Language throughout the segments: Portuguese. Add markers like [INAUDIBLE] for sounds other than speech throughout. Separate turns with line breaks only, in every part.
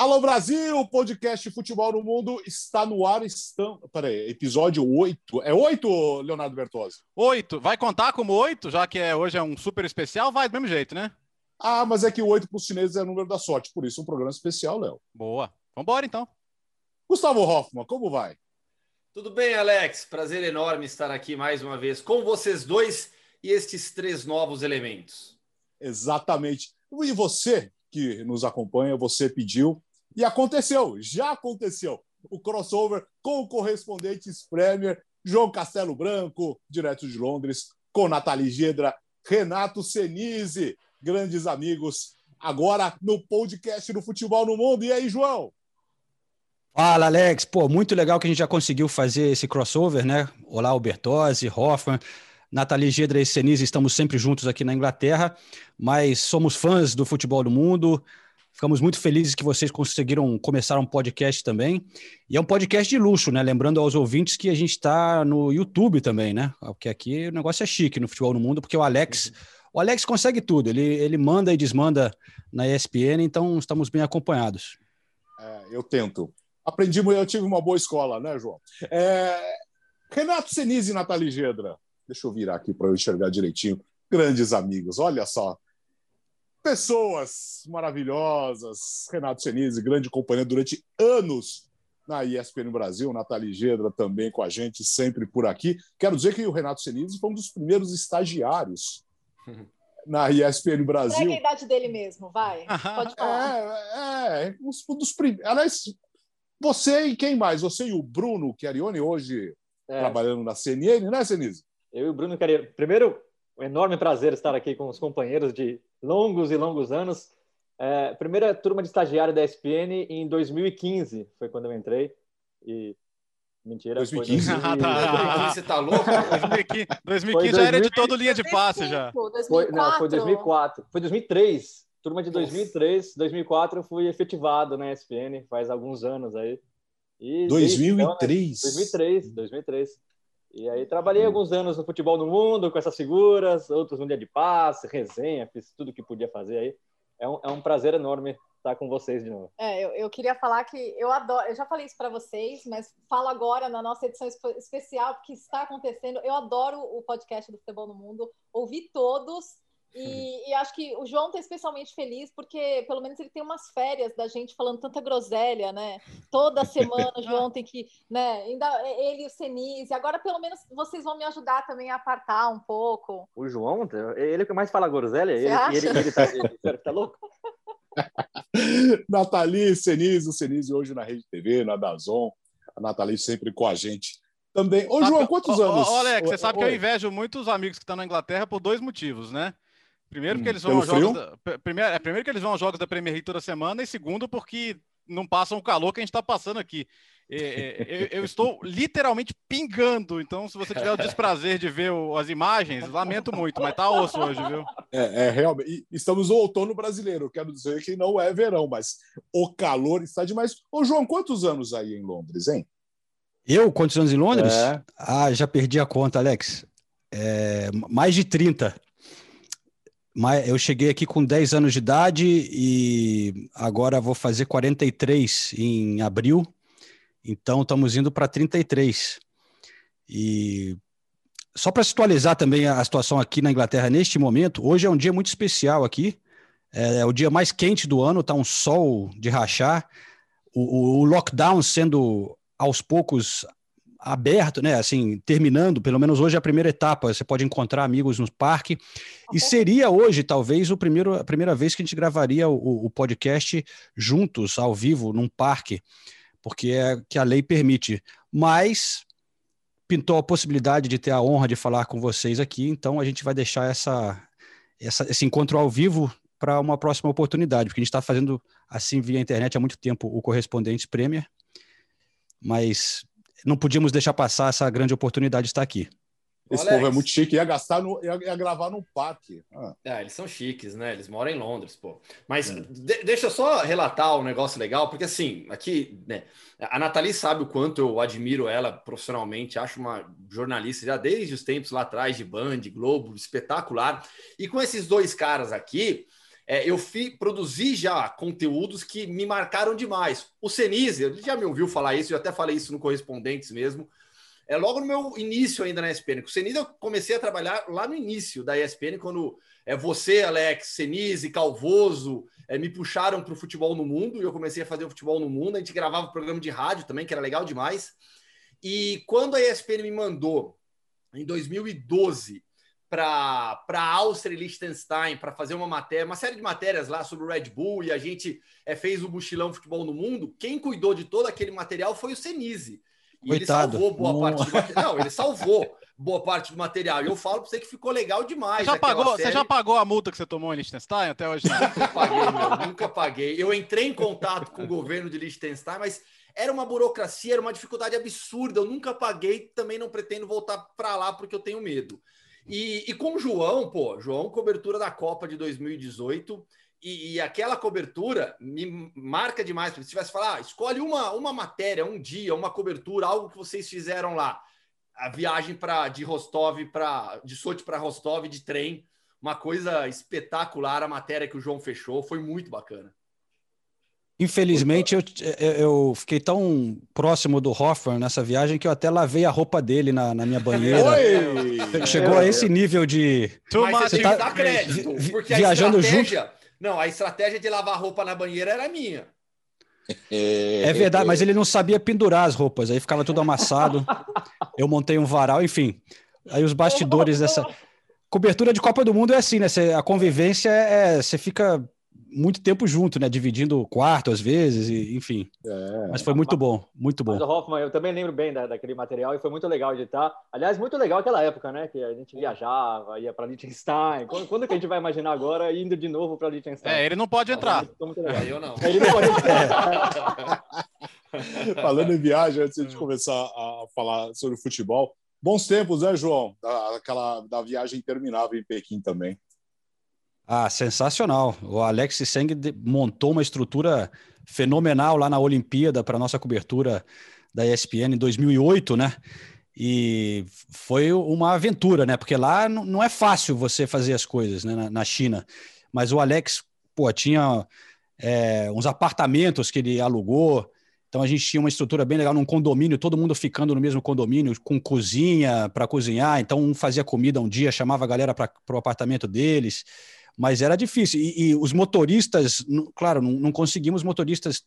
Alô Brasil, podcast Futebol no Mundo está no ar. Estão... Peraí, episódio 8. É 8, Leonardo Bertozzi?
8. Vai contar como 8, já que é, hoje é um super especial? Vai do mesmo jeito, né?
Ah, mas é que o 8 para os chineses é o número da sorte, por isso um programa especial, Léo.
Boa. Vambora então.
Gustavo Hoffman, como vai?
Tudo bem, Alex? Prazer enorme estar aqui mais uma vez com vocês dois e estes três novos elementos.
Exatamente. E você que nos acompanha, você pediu e aconteceu, já aconteceu. O crossover com o correspondentes Premier, João Castelo Branco, direto de Londres, com Nathalie Gedra, Renato Senise, grandes amigos, agora no podcast do Futebol no Mundo. E aí, João?
Fala, Alex. Pô, muito legal que a gente já conseguiu fazer esse crossover, né? Olá, Albertose, Hoffman. Nathalie Gedra e Senise estamos sempre juntos aqui na Inglaterra, mas somos fãs do futebol do mundo, Ficamos muito felizes que vocês conseguiram começar um podcast também. E é um podcast de luxo, né? Lembrando aos ouvintes que a gente está no YouTube também, né? Porque aqui o negócio é chique no futebol no mundo, porque o Alex, o Alex consegue tudo. Ele, ele manda e desmanda na ESPN, então estamos bem acompanhados.
É, eu tento. Aprendi, eu tive uma boa escola, né, João? É... Renato Senise e Nathalie Gedra. Deixa eu virar aqui para eu enxergar direitinho. Grandes amigos, olha só pessoas maravilhosas. Renato Senise, grande companheiro durante anos na ESPN Brasil, Nathalie Gedra também com a gente, sempre por aqui. Quero dizer que o Renato Senise foi um dos primeiros estagiários [LAUGHS] na ESPN Brasil.
Entrega a idade dele mesmo, vai. Pode
falar. É, é um dos primeiros. Aliás, você e quem mais? Você e o Bruno Chiarione, hoje é. trabalhando na CNN, né, Senise?
Eu e o Bruno Chiarione. Primeiro, um enorme prazer estar aqui com os companheiros de longos e longos anos. É, primeira turma de estagiário da ESPN em 2015 foi quando eu entrei. E mentira.
2015?
Foi 2015. Ah, Você tá louco?
2015, 2015 já era de todo linha de passe já.
Foi, não, foi 2004. Foi 2003. Turma de 2003, 2004 eu fui efetivado na ESPN faz alguns anos aí.
E 2003?
Então, né, 2003, 2003. E aí trabalhei alguns anos no futebol no mundo com essas figuras, outros no dia de passe, resenha, fiz tudo que podia fazer aí. É um, é um prazer enorme estar com vocês de novo.
É, eu, eu queria falar que eu adoro, eu já falei isso para vocês, mas falo agora na nossa edição especial, porque está acontecendo. Eu adoro o podcast do Futebol no Mundo, ouvi todos e, e, acho que o João está especialmente feliz porque, pelo menos, ele tem umas férias da gente falando tanta groselha, né? Toda semana o João tem que, né? Ainda ele e o Senise. Agora, pelo menos, vocês vão me ajudar também a apartar um pouco.
O João, ele que mais fala groselha. Ele, ele, ele, tá, ele tá louco. [LAUGHS]
Nathalie, Senise, o Senise hoje na Rede TV, na Dazon. A Nathalie sempre com a gente também. Ô, João, quantos anos?
Ô, Alex, você sabe que eu invejo muitos amigos que estão na Inglaterra por dois motivos, né? Primeiro, porque hum, eles vão aos jogos da, primeiro, é, primeiro que eles vão aos jogos da Premier League toda semana, e segundo, porque não passam o calor que a gente está passando aqui. É, é, eu, eu, estou [LAUGHS] literalmente pingando, então se você tiver o desprazer de ver o, as imagens, lamento muito, mas tá osso hoje, viu?
É, é realmente. Estamos no outono brasileiro, quero dizer que não é verão, mas o calor está demais. Ô, João, quantos anos aí em Londres, hein?
Eu? Quantos anos em Londres? É. Ah, já perdi a conta, Alex. É, mais de 30. Eu cheguei aqui com 10 anos de idade e agora vou fazer 43 em abril. Então estamos indo para 33. E só para situalizar também a situação aqui na Inglaterra neste momento, hoje é um dia muito especial aqui. É, é o dia mais quente do ano, está um sol de rachar. O, o, o lockdown sendo aos poucos aberto, né? Assim, terminando, pelo menos hoje é a primeira etapa. Você pode encontrar amigos no parque. E seria hoje, talvez, o primeiro, a primeira vez que a gente gravaria o, o podcast juntos, ao vivo, num parque, porque é que a lei permite. Mas pintou a possibilidade de ter a honra de falar com vocês aqui, então a gente vai deixar essa, essa esse encontro ao vivo para uma próxima oportunidade, porque a gente está fazendo assim via internet há muito tempo o Correspondentes Premier, mas não podíamos deixar passar essa grande oportunidade de estar aqui.
Esse Alex. povo é muito chique, ia gastar no, ia, ia gravar no parque.
Ah. É, eles são chiques, né? Eles moram em Londres, pô. Mas é. de, deixa eu só relatar um negócio legal, porque assim, aqui, né? A Nathalie sabe o quanto eu admiro ela profissionalmente, acho uma jornalista já desde os tempos lá atrás de Band, Globo, espetacular. E com esses dois caras aqui, é, eu fi, produzi já conteúdos que me marcaram demais. O Senise, já me ouviu falar isso, eu até falei isso no Correspondentes mesmo. É logo no meu início ainda na ESPN. O Senise eu comecei a trabalhar lá no início da ESPN, quando é você, Alex, Senise, Calvoso, é, me puxaram para o futebol no mundo e eu comecei a fazer o futebol no mundo. A gente gravava programa de rádio também, que era legal demais. E quando a ESPN me mandou, em 2012, para a Áustria e Liechtenstein para fazer uma matéria, uma série de matérias lá sobre o Red Bull e a gente é, fez o mochilão futebol no mundo. Quem cuidou de todo aquele material foi o Senise. E Coitado. ele salvou boa Não. parte do material. Não, ele [LAUGHS] salvou boa parte do material. E eu falo para você que ficou legal demais.
Você já, pagou, série. você já pagou a multa que você tomou em Liechtenstein até hoje?
Nunca paguei, meu, nunca paguei. Eu entrei em contato com o governo de Liechtenstein, mas era uma burocracia, era uma dificuldade absurda. Eu nunca paguei, também não pretendo voltar para lá porque eu tenho medo. E, e com João, pô, João, cobertura da Copa de 2018. E, e, aquela cobertura me marca demais. Se tivesse falar, ah, escolhe uma, uma matéria, um dia, uma cobertura, algo que vocês fizeram lá. A viagem para de Rostov para de Sochi para Rostov de trem, uma coisa espetacular a matéria que o João fechou, foi muito bacana.
Infelizmente, eu, eu fiquei tão próximo do Hoffman nessa viagem que eu até lavei a roupa dele na, na minha banheira. Oi! Chegou a esse nível de.
Mas você tá dar crédito, porque viajando a estratégia... junto. Não, a estratégia de lavar a roupa na banheira era minha.
É, é verdade, mas ele não sabia pendurar as roupas, aí ficava tudo amassado. Eu montei um varal, enfim. Aí os bastidores dessa. Cobertura de Copa do Mundo é assim, né? a convivência é. Você fica muito tempo junto, né? Dividindo o quarto às vezes, e, enfim. É. Mas foi muito bom, muito bom. Mas,
Hoffman, eu também lembro bem da, daquele material e foi muito legal editar. Aliás, muito legal aquela época, né? Que a gente viajava, ia para Liechtenstein. Quando, quando, que a gente vai imaginar agora indo de novo para Liechtenstein?
É, ele não pode entrar.
É, eu não. Ele não pode entrar. [LAUGHS]
Falando em viagem, antes de começar a falar sobre futebol, bons tempos, né, João? Da, aquela da viagem interminável em Pequim também.
Ah, sensacional. O Alex Seng montou uma estrutura fenomenal lá na Olimpíada para nossa cobertura da ESPN em 2008, né? E foi uma aventura, né? Porque lá não é fácil você fazer as coisas né? na China. Mas o Alex, pô, tinha é, uns apartamentos que ele alugou. Então a gente tinha uma estrutura bem legal num condomínio, todo mundo ficando no mesmo condomínio, com cozinha para cozinhar. Então um fazia comida um dia, chamava a galera para o apartamento deles mas era difícil. E, e os motoristas, claro, não, não conseguimos motoristas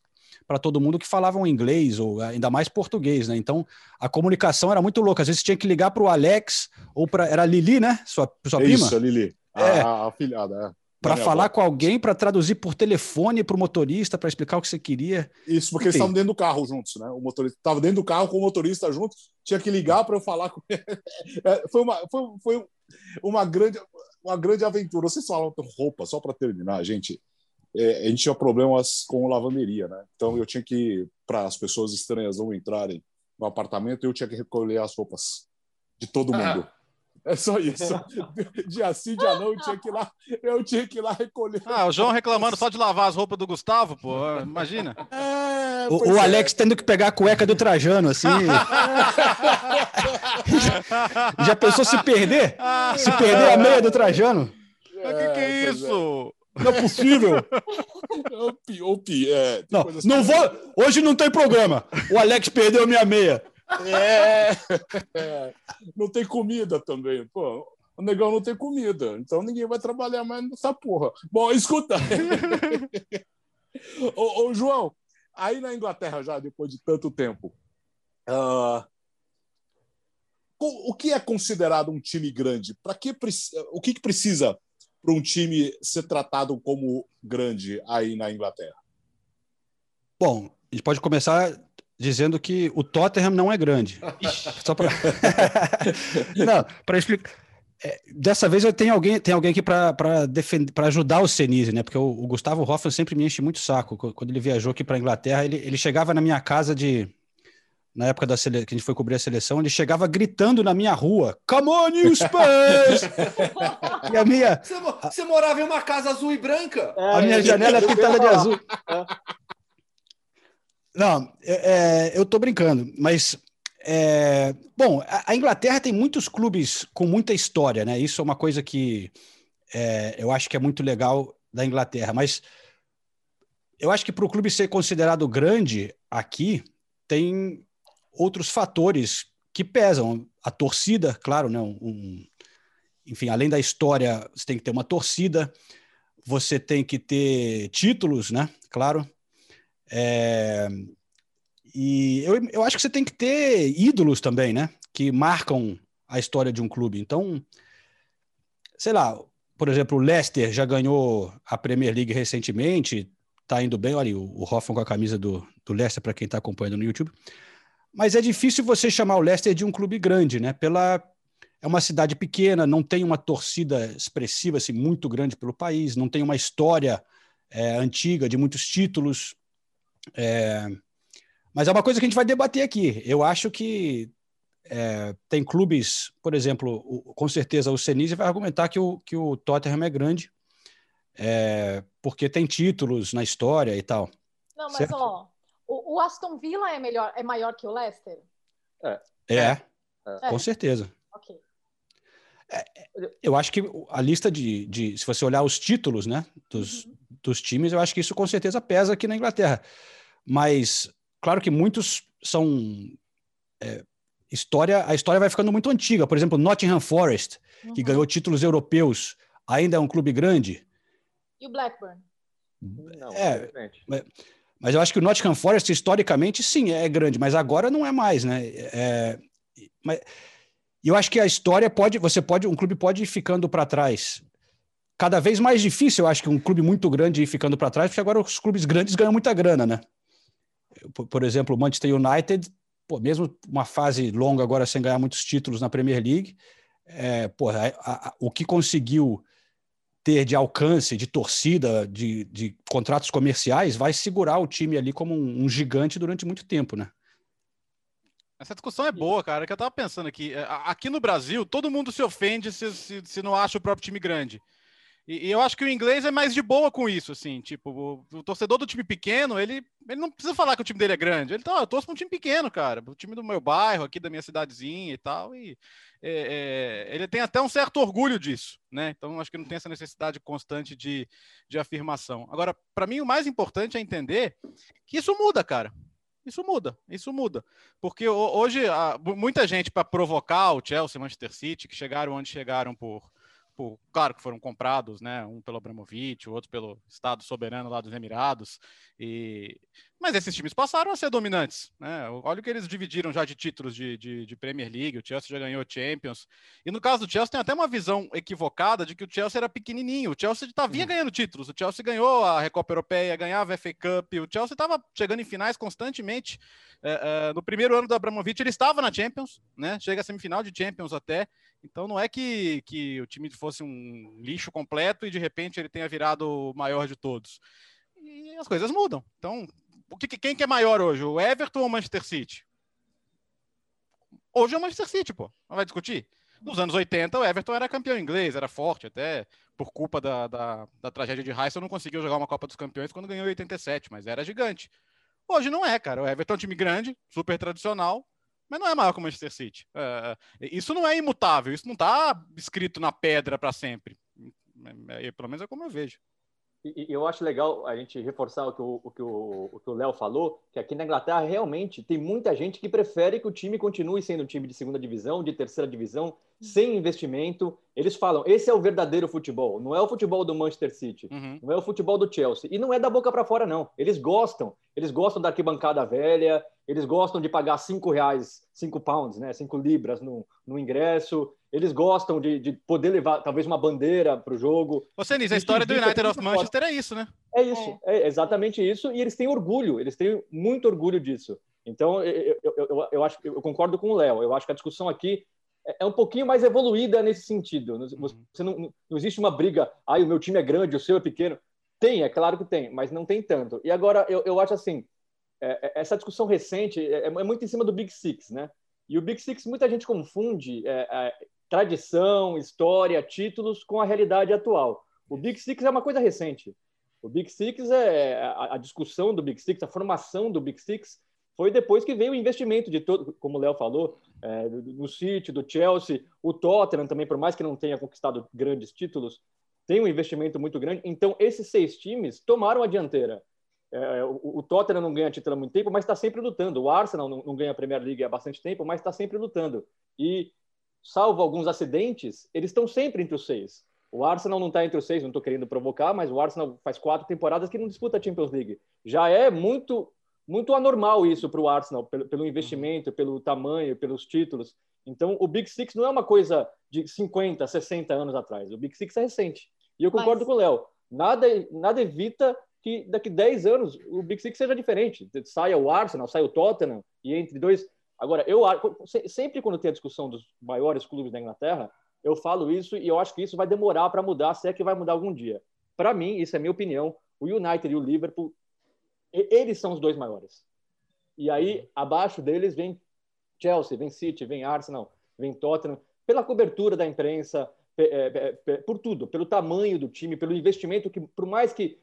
para todo mundo que falavam inglês ou ainda mais português, né? Então a comunicação era muito louca. Às vezes tinha que ligar para o Alex ou para era a Lili, né? Sua, sua prima.
Isso, a Lili, é. a, a filhada. É.
Para falar avó. com alguém, para traduzir por telefone para o motorista, para explicar o que você queria.
Isso, porque eles estavam dentro do carro juntos, né? O motorista estava dentro do carro com o motorista junto, tinha que ligar para eu falar com ele. [LAUGHS] É, foi, uma, foi, foi uma grande uma grande aventura. Vocês falam roupa, só para terminar, gente. É, a gente tinha problemas com lavanderia, né? Então eu tinha que, para as pessoas estranhas não entrarem no apartamento, eu tinha que recolher as roupas de todo ah. É só isso. [LAUGHS] Dia sim, dia não, eu tinha que ir lá, eu tinha que ir lá recolher.
Ah, o João reclamando só de lavar as roupas do Gustavo, pô. Imagina. [LAUGHS]
É, o, o é. Alex tendo que pegar a cueca do Trajano, assim. [LAUGHS] Já pensou se perder? Se perder a meia do Trajano?
O que, que, é, é isso?
Não é possível.
Ou
é, não, não vou. Hoje não tem programa. O Alex perdeu minha meia.
É, [LAUGHS] não tem comida também. Pô, o negão não tem comida, então ninguém vai trabalhar mais nessa porra. Bom, escuta. [LAUGHS] ô, ô, João, aí na Inglaterra já, depois de tanto tempo, uh, o que é considerado um time grande? Para que o que, que precisa para um time ser tratado como grande aí na Inglaterra?
Bom, a gente pode começar dizendo que o Tottenham não é grande. Só para [LAUGHS] não, para explicar. É, dessa vez eu tenho alguém, tem alguém aqui para defender, para ajudar o Senise, né? Porque o, o, Gustavo Hoffman sempre me enche muito saco. Quando ele viajou aqui para a Inglaterra, ele, ele chegava na minha casa de na época da sele... que a gente foi cobrir a seleção, ele chegava gritando na minha rua: Come on, you Spurs! [LAUGHS]
e a minha. Você, você, morava em uma casa azul e branca?
a minha janela é pintada de azul. Não, é, é, eu tô brincando, mas. É, bom, a, Inglaterra tem muitos clubes com muita história, né? Isso é uma coisa que é, eu acho que é muito legal da Inglaterra, mas eu acho que para o clube ser considerado grande aqui, tem outros fatores que pesam. A torcida, claro, né? Um, enfim, além da história, você tem que ter uma torcida, você tem que ter títulos, né? Claro. É... E eu, eu acho que você tem que ter ídolos também, né? Que marcam a história de um clube. Então, sei lá, por exemplo, o Leicester já ganhou a Premier League recentemente, tá indo bem. Olha, o, o Hoffman com a camisa do, do Leicester, para quem está acompanhando no YouTube. Mas é difícil você chamar o Leicester de um clube grande, né? Pela é uma cidade pequena, não tem uma torcida expressiva assim muito grande pelo país, não tem uma história é, antiga de muitos títulos. É... Mas é uma coisa que a gente vai debater aqui. Eu acho que é, tem clubes, por exemplo, o, com certeza o Senise vai argumentar que o, que o Tottenham é grande, é, porque tem títulos na história e tal.
Não, mas certo? ó, o, o, Aston Villa é melhor, é maior que o Leicester?
É. É, é. com certeza.
Ok.
É, eu acho que a lista de, de, se você olhar os títulos, né, dos, uhum. Dos times, eu acho que isso com certeza pesa aqui na Inglaterra. Mas, claro que muitos são é, história, a história vai ficando muito antiga. Por exemplo, Nottingham Forest, uhum. que ganhou títulos europeus, ainda é um clube grande.
E o Blackburn?
Não, é, mas, mas eu acho que o Nottingham Forest, historicamente, sim, é grande, mas agora não é mais, né? É, mas, e eu acho que a história pode, você pode, um clube pode ir ficando para trás. Cada vez mais difícil, eu acho que um clube muito grande ir ficando para trás, porque agora os clubes grandes ganham muita grana, né? Por, por exemplo, o Manchester United, pô, mesmo uma fase longa agora sem ganhar muitos títulos na Premier League, é, pô, a, a, o que conseguiu ter de alcance, de torcida, de, de contratos comerciais, vai segurar o time ali como um, um gigante durante muito tempo, né?
Essa discussão é boa, cara, que eu tava pensando aqui. É, aqui no Brasil, todo mundo se ofende se, se, se não acha o próprio time grande. E, e, eu acho que o inglês é mais de boa com isso, assim, tipo, o, o, torcedor do time pequeno, ele, ele não precisa falar que o time dele é grande. Ele tá, eu torço pra um time pequeno, cara, o time do meu bairro, aqui da minha cidadezinha e tal, e é, é, ele tem até um certo orgulho disso, né? Então, acho que não tem essa necessidade constante de, de afirmação. Agora, para mim, o mais importante é entender que isso muda, cara. Isso muda, isso muda. Porque hoje, muita gente para provocar o Chelsea, Manchester City, que chegaram onde chegaram por, por, claro que foram comprados, né? Um pelo Abramovich, o outro pelo Estado soberano lá dos Emirados. E... Mas esses times passaram a ser dominantes, né? Olha o que eles dividiram já de títulos de, de, de, Premier League, o Chelsea já ganhou Champions. E no caso do Chelsea tem até uma visão equivocada de que o Chelsea era pequenininho. O Chelsea tá, vinha uhum. ganhando títulos, o Chelsea ganhou a Recopa Europeia, ganhava a FA Cup, o Chelsea estava chegando em finais constantemente. É, é, no primeiro ano do Abramovich ele estava na Champions, né? Chega a semifinal de Champions até. Então não é que, que o time fosse um lixo completo e de repente ele tenha virado o maior de todos. E as coisas mudam. Então, o que, quem que é maior hoje, o Everton ou o Manchester City? Hoje é o Manchester City, pô. Não vai discutir? Nos anos 80, o Everton era campeão inglês, era forte, até por culpa da, da, da tragédia de Heysel, não conseguiu jogar uma Copa dos Campeões quando ganhou em 87, mas era gigante. Hoje não é, cara. O Everton é um time grande, super tradicional, mas não é maior que o Manchester City. É, é isso não é imutável, isso não está escrito na pedra para sempre. É, é, pelo menos é como eu vejo.
E, eu acho legal a gente reforçar o que o, o, que o, o que o Léo falou, que aqui na Inglaterra realmente tem muita gente que prefere que o time continue sendo um time de segunda divisão, de terceira divisão, sem investimento. Eles falam, esse é o verdadeiro futebol, não é o futebol do Manchester City, uhum. não é o futebol do Chelsea. E não é da boca para fora, não. Eles gostam, eles gostam da arquibancada velha, eles gostam de pagar cinco reais, cinco pounds, né, cinco libras no, no ingresso, eles gostam de, de poder levar talvez uma bandeira para o jogo.
Você, Nis, a história do United of Manchester forte. é isso, né?
É isso, é. é. exatamente isso, e eles têm orgulho, eles têm muito orgulho disso. Então, eu, eu, eu, eu acho, eu concordo com o Léo, eu acho que a discussão aqui é, é um pouquinho mais evoluída nesse sentido. Uhum. Você não, não existe uma briga, ah, o meu time é grande, o seu é pequeno. Tem, é claro que tem, mas não tem tanto. E agora, eu, eu acho assim, é, é essa discussão recente é, é, muito em cima do Big Six, né? E o Big Six, muita gente confunde é, é, tradição, história, títulos com a realidade atual. O Big Six é uma coisa recente. O Big Six é a, a discussão do Big Six, a formação do Big Six foi depois que veio o investimento de todo, como o Léo falou, é, do, do City, do Chelsea, o Tottenham também, por mais que não tenha conquistado grandes títulos, tem um investimento muito grande. Então, esses seis times tomaram a dianteira. É, o, o, Tottenham não ganha título há muito tempo, mas está sempre lutando. O Arsenal não, não, ganha a Premier League há bastante tempo, mas está sempre lutando. E, salvo alguns acidentes, eles estão sempre entre os seis. O Arsenal não está entre os seis, não estou querendo provocar, mas o Arsenal faz quatro temporadas que não disputa a Champions League. Já é muito muito anormal isso para o Arsenal, pelo, pelo investimento, pelo tamanho, pelos títulos. Então, o Big Six não é uma coisa de 50, 60 anos atrás. O Big Six é recente. E eu concordo Mas... com o Léo. Nada, nada evita que daqui 10 anos o Big Six seja diferente. Saia o Arsenal, saia o Tottenham, e entre dois. Agora, eu sempre quando tem a discussão dos maiores clubes da Inglaterra, eu falo isso e eu acho que isso vai demorar para mudar, se é que vai mudar algum dia. Para mim, isso é minha opinião, o United e o Liverpool, eles são os dois maiores. E aí, abaixo deles vem Chelsea, vem City, vem Arsenal, vem Tottenham, pela cobertura da imprensa, é, por tudo, pelo tamanho do time, pelo investimento que, por mais que,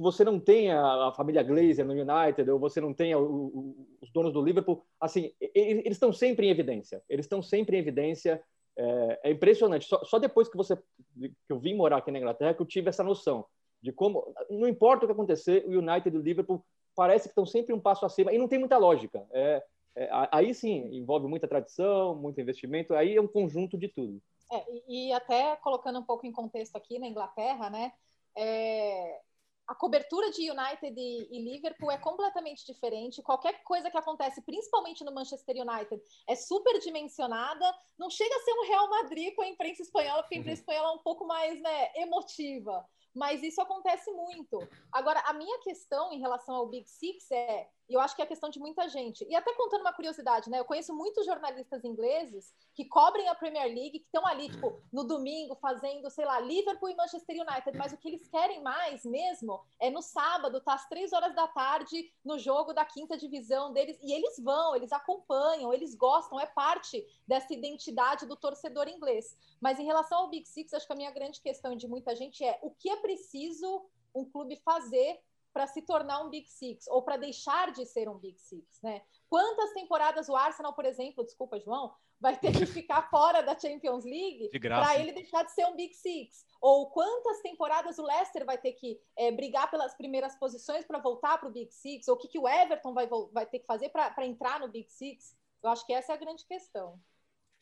que você não tenha a família Glazer no United ou você não tenha o, o, os donos do Liverpool, assim, eles estão sempre em evidência. Eles estão sempre em evidência. É, é impressionante. Só, só, depois que você que eu vim morar aqui na Inglaterra que eu tive essa noção de como, não importa o que acontecer, o United e o Liverpool parece que estão sempre um passo acima e não tem muita lógica. É, é, aí sim envolve muita tradição, muito investimento. Aí é um conjunto de tudo.
É, e, até colocando um pouco em contexto aqui na Inglaterra, né? É, a cobertura de United e, e, Liverpool é completamente diferente. Qualquer coisa que acontece, principalmente no Manchester United, é super dimensionada. Não chega a ser um Real Madrid com a imprensa espanhola, porque a imprensa [LAUGHS] espanhola é um pouco mais né, emotiva. Mas isso acontece muito. Agora, a minha questão em relação ao Big Six é e eu acho que é a questão de muita gente. E até contando uma curiosidade, né? Eu conheço muitos jornalistas ingleses que cobrem a Premier League, que estão ali, tipo, no domingo, fazendo, sei lá, Liverpool e Manchester United. Mas o que eles querem mais mesmo é no sábado, tá às três horas da tarde, no jogo da quinta divisão deles. E eles vão, eles acompanham, eles gostam, é parte dessa identidade do torcedor inglês. Mas em relação ao Big Six, acho que a minha grande questão de muita gente é o que é preciso um clube fazer para se tornar um Big Six ou para deixar de ser um Big Six, né? Quantas temporadas o Arsenal, por exemplo, desculpa, João, vai ter que ficar [LAUGHS] fora da Champions League para ele deixar de ser um Big Six? Ou quantas temporadas o Leicester vai ter que é, brigar pelas primeiras posições para voltar para o Big Six? Ou o que, que o Everton vai, vai ter que fazer para entrar no Big Six? Eu acho que essa é a grande questão.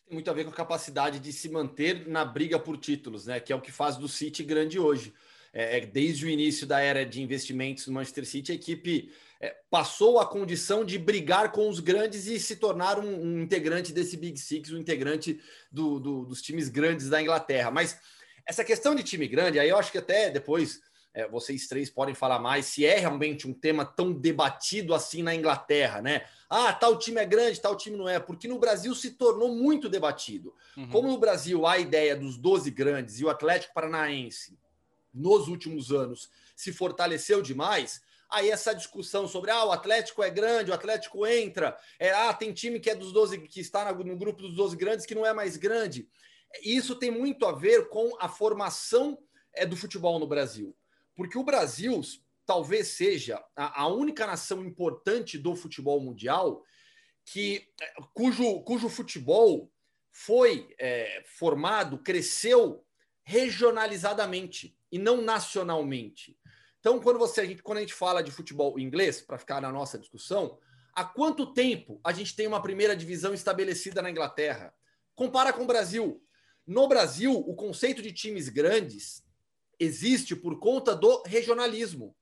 Tem muito a ver com a capacidade de se manter na briga por títulos, né? Que é o que faz do City grande hoje é, é, desde o início da era de investimentos no Manchester City, a equipe é, passou a condição de brigar com os grandes e se tornar um, um integrante desse Big Six, um integrante do, do, dos times grandes da Inglaterra. Mas essa questão de time grande, aí eu acho que até depois é, vocês três podem falar mais se é realmente um tema tão debatido assim na Inglaterra, né? Ah, tal time é grande, tal time não é, porque no Brasil se tornou muito debatido. Uhum. Como no Brasil há a ideia dos 12 grandes e o Atlético Paranaense nos últimos anos se fortaleceu demais, aí essa discussão sobre ah, o Atlético é grande, o Atlético entra, é, ah, tem time que é dos 12 que está no grupo dos 12 grandes que não é mais grande. Isso tem muito a ver com a formação é, do futebol no Brasil. Porque o Brasil talvez seja a, a única nação importante do futebol mundial que é, cujo, cujo futebol foi é, formado, cresceu regionalizadamente e não nacionalmente. Então, quando você a gente, quando a gente fala de futebol inglês, para ficar na nossa discussão, há quanto tempo a gente tem uma primeira divisão estabelecida na Inglaterra? Compara com o Brasil. No Brasil, o conceito de times grandes existe por conta do regionalismo,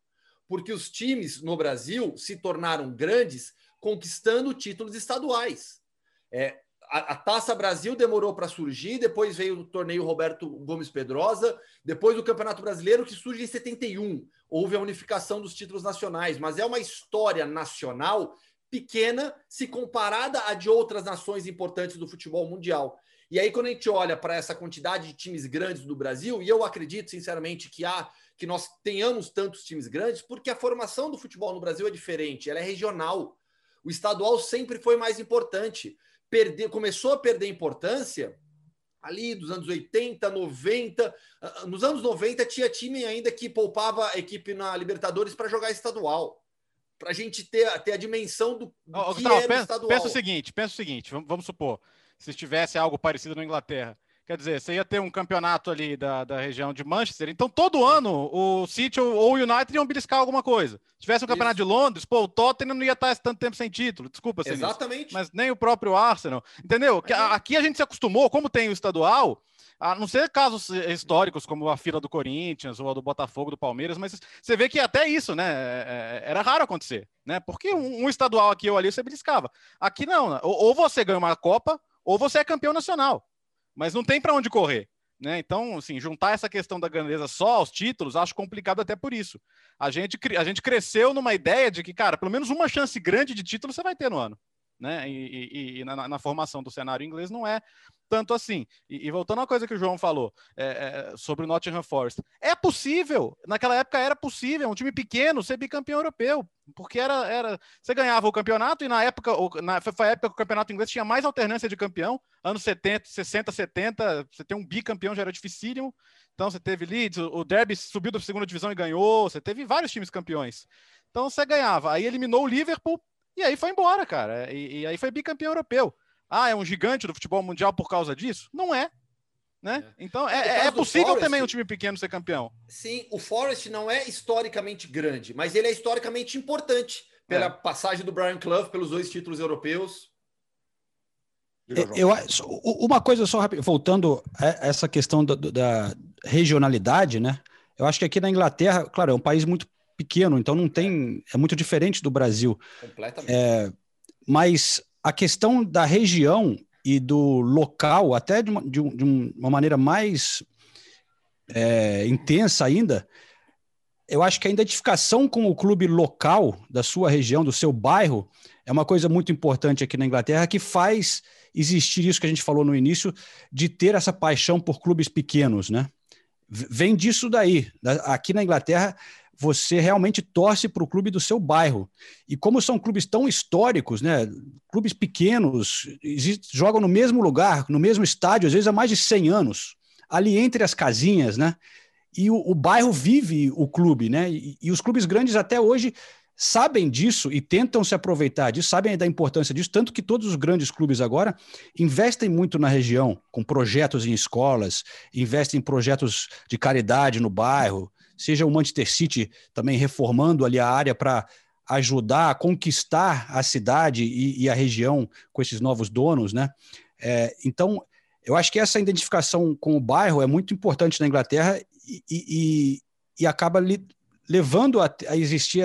porque os times no Brasil se tornaram grandes conquistando títulos estaduais. É, a, a, Taça Brasil demorou para surgir, depois veio o torneio Roberto Gomes Pedrosa, depois o Campeonato Brasileiro, que surge em 71. Houve a unificação dos títulos nacionais, mas é uma história nacional pequena se comparada a de outras nações importantes do futebol mundial. E aí, quando a gente olha para essa quantidade de times grandes do Brasil, e eu acredito sinceramente que há que nós tenhamos tantos times grandes, porque a formação do futebol no Brasil é diferente, ela é regional. O estadual sempre foi mais importante perder, começou a perder importância ali dos anos 80, 90. Ah, nos anos 90 tinha time ainda que poupava a equipe na Libertadores para jogar estadual. Para a gente ter, ter a dimensão do, do
oh, que Gustavo, pensa, estadual. Pensa o seguinte, pensa o seguinte, vamos, vamos supor, se tivesse algo parecido na Inglaterra. Quer dizer, você ia ter um campeonato ali da, da região de Manchester, então todo ano o City ou o United iam beliscar alguma coisa. Se tivesse um campeonato Isso. de Londres, pô, o Tottenham não ia estar tanto tempo sem título. Desculpa, Sinistro.
Exatamente.
Mas nem o próprio Arsenal. Entendeu? É. Aqui a gente se acostumou, como tem o estadual, a não ser casos históricos como a fila do Corinthians ou a do Botafogo, do Palmeiras, mas você vê que até isso, né? É, é, era raro acontecer, né? Porque um, estadual aqui ou ali você beliscava. Aqui não, né? ou você ganha uma Copa ou você é campeão nacional mas não tem para onde correr. Né? Então, assim, juntar essa questão da grandeza só aos títulos, acho complicado até por isso. A gente, a gente cresceu numa ideia de que, cara, pelo menos uma chance grande de título você vai ter no ano. Né? E, e, e na, na, formação do cenário inglês não é tanto assim. E, e voltando à coisa que o João falou é, é, sobre o Nottingham Forest, é possível, naquela época era possível, um time pequeno ser bicampeão europeu, porque era, era você ganhava o campeonato e na época, na, foi a época que o campeonato inglês tinha mais alternância de campeão, anos 70, 60, 70, você tem um bicampeão já era dificílimo, então você teve Leeds, o Derby subiu da segunda divisão e ganhou, você teve vários times campeões. Então você ganhava, aí eliminou o Liverpool e aí foi embora, cara, e, e aí foi bicampeão europeu. Ah, é um gigante do futebol mundial por causa disso? Não é. Né? É. Então é, é possível Forest, também um time pequeno ser campeão.
Sim, o Forest não é historicamente grande, mas ele é historicamente importante pela é. passagem do Brian Clough pelos dois títulos europeus.
Eu, uma coisa só voltando a essa questão da, da, regionalidade, né? Eu acho que aqui na Inglaterra, claro, é um país muito pequeno, então não tem é muito diferente do Brasil. Completamente. É, mas a questão da região e do local, até de uma, de uma maneira mais é, intensa ainda, eu acho que a identificação com o clube local da sua região, do seu bairro, é uma coisa muito importante aqui na Inglaterra que faz existir isso que a gente falou no início, de ter essa paixão por clubes pequenos, né? Vem disso daí. Aqui na Inglaterra, você realmente torce para o clube do seu bairro. E como são clubes tão históricos, né? Clubes pequenos, jogam no mesmo lugar, no mesmo estádio, às vezes há mais de 100 anos, ali entre as casinhas, né? E o, o bairro vive o clube, né? E, e os clubes grandes até hoje sabem disso e tentam se aproveitar disso, sabem da importância disso, tanto que todos os grandes clubes agora investem muito na região, com projetos em escolas, investem em projetos de caridade no bairro, seja o Manchester City também reformando ali a área para ajudar a conquistar a cidade e, e, a região com esses novos donos, né? É, então, eu acho que essa identificação com o bairro é muito importante na Inglaterra e, e, e acaba li, levando a, a, existir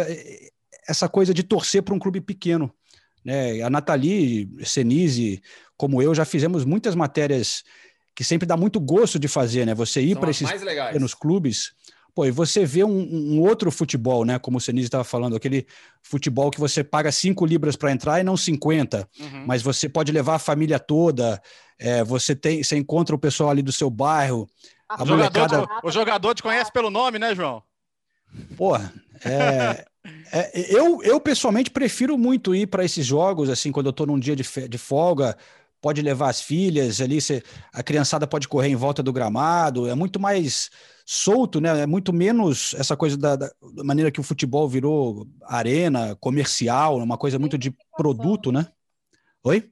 essa coisa de torcer para um clube pequeno. Né? A Nathalie Senise, como eu, já fizemos muitas matérias que sempre dá muito gosto de fazer, né? Você ir para esses pequenos clubes Pô, e você vê um, um outro futebol, né? Como o Senise estava falando, aquele futebol que você paga 5 libras para entrar e não 50, uhum. mas você pode levar a família toda, é, você tem, você encontra o pessoal ali do seu bairro.
A o, molecada... jogador te, o jogador te conhece pelo nome, né, João?
Porra, é, é, eu, eu pessoalmente prefiro muito ir para esses jogos, assim, quando eu estou num dia de, de folga, pode levar as filhas ali, você, a criançada pode correr em volta do gramado, é muito mais solto, né? É muito menos essa coisa da, da, maneira que o futebol virou arena, comercial, uma coisa muito de produto, né? Oi?